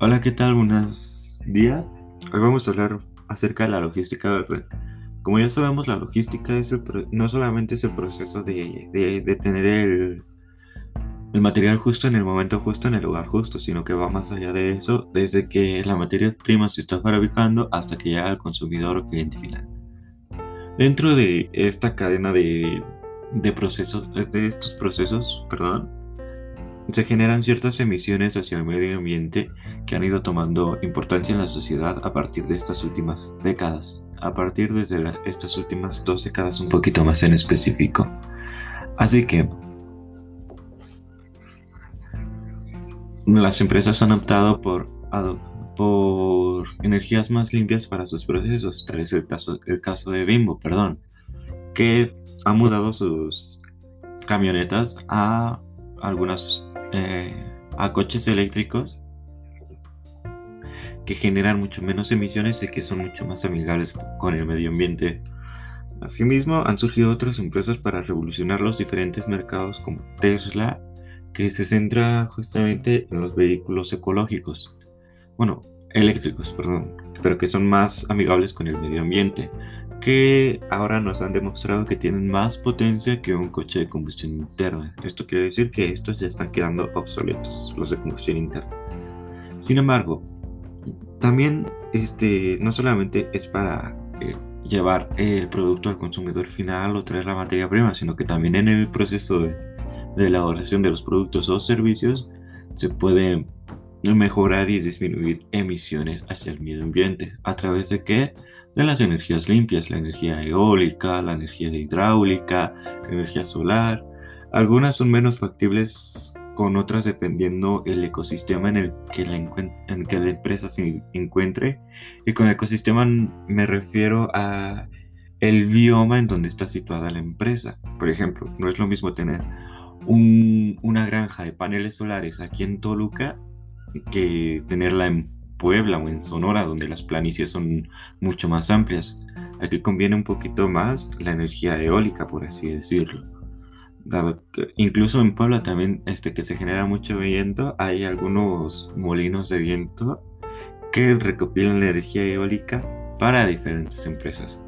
Hola, ¿qué tal? Buenos días. Hoy vamos a hablar acerca de la logística de red. Como ya sabemos, la logística es no solamente es el proceso de, tener el, el, material justo en el momento justo, en el lugar justo, sino que va más allá de eso, desde que la materia prima se está fabricando hasta que llega al consumidor o cliente final. Dentro de esta cadena de, de procesos, de estos procesos, perdón, se generan ciertas emisiones hacia el medio ambiente que han ido tomando importancia en la sociedad a partir de estas últimas décadas, a partir de estas últimas dos décadas un poquito más en específico. Así que las empresas han optado por, por energías más limpias para sus procesos, tal es el caso, el caso de Bimbo, perdón, que ha mudado sus camionetas a algunas eh, a coches eléctricos que generan mucho menos emisiones y que son mucho más amigables con el medio ambiente. Asimismo, han surgido otras empresas para revolucionar los diferentes mercados como Tesla, que se centra justamente en los vehículos ecológicos. Bueno, eléctricos, perdón, pero que son más amigables con el medio ambiente, que ahora nos han demostrado que tienen más potencia que un coche de combustión interna. Esto quiere decir que estos ya están quedando obsoletos, los de combustión interna. Sin embargo, también este, no solamente es para eh, llevar el producto al consumidor final o traer la materia prima, sino que también en el proceso de, de elaboración de los productos o servicios se puede mejorar y disminuir emisiones hacia el medio ambiente. ¿A través de qué? De las energías limpias, la energía eólica, la energía hidráulica, la energía solar. Algunas son menos factibles con otras dependiendo el ecosistema en el que la, en que la empresa se encuentre. Y con ecosistema me refiero a el bioma en donde está situada la empresa. Por ejemplo, no es lo mismo tener una granja de paneles solares aquí en Toluca que tenerla en Puebla o en Sonora, donde las planicies son mucho más amplias. Aquí conviene un poquito más la energía eólica, por así decirlo. Dado que incluso en Puebla también este, que se genera mucho viento, hay algunos molinos de viento que recopilan la energía eólica para diferentes empresas.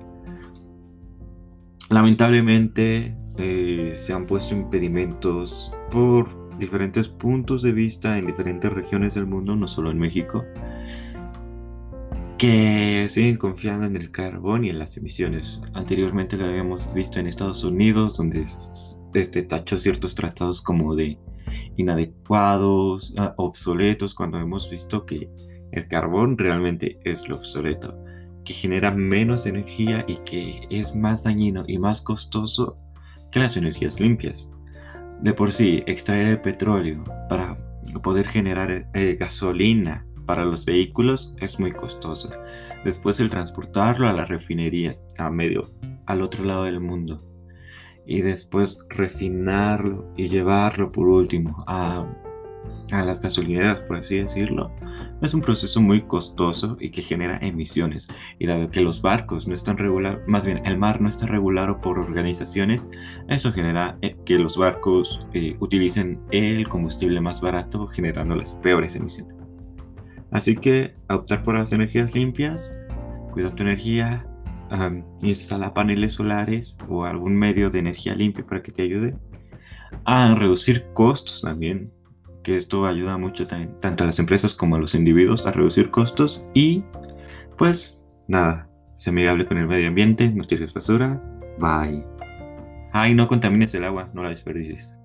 Lamentablemente eh, se han puesto impedimentos por diferentes puntos de vista en diferentes regiones del mundo, no solo en México, que siguen confiando en el carbón y en las emisiones. Anteriormente lo habíamos visto en Estados Unidos, donde este tachó ciertos tratados como de inadecuados, ah, obsoletos, cuando hemos visto que el carbón realmente es lo obsoleto, que genera menos energía y que es más dañino y más costoso que las energías limpias. De por sí, extraer el petróleo para poder generar eh, gasolina para los vehículos es muy costoso. Después el transportarlo a las refinerías a medio al otro lado del mundo y después refinarlo y llevarlo por último a a las gasolineras, por así decirlo, es un proceso muy costoso y que genera emisiones. Y dado que los barcos no están regulados, más bien el mar no está regulado por organizaciones, eso genera eh, que los barcos eh, utilicen el combustible más barato, generando las peores emisiones. Así que optar por las energías limpias, cuida tu energía, instala paneles solares o algún medio de energía limpia para que te ayude a reducir costos también que esto ayuda mucho tanto a las empresas como a los individuos a reducir costos y pues nada, sea amigable con el medio ambiente, no tires basura, bye. Ay, no contamines el agua, no la desperdicies.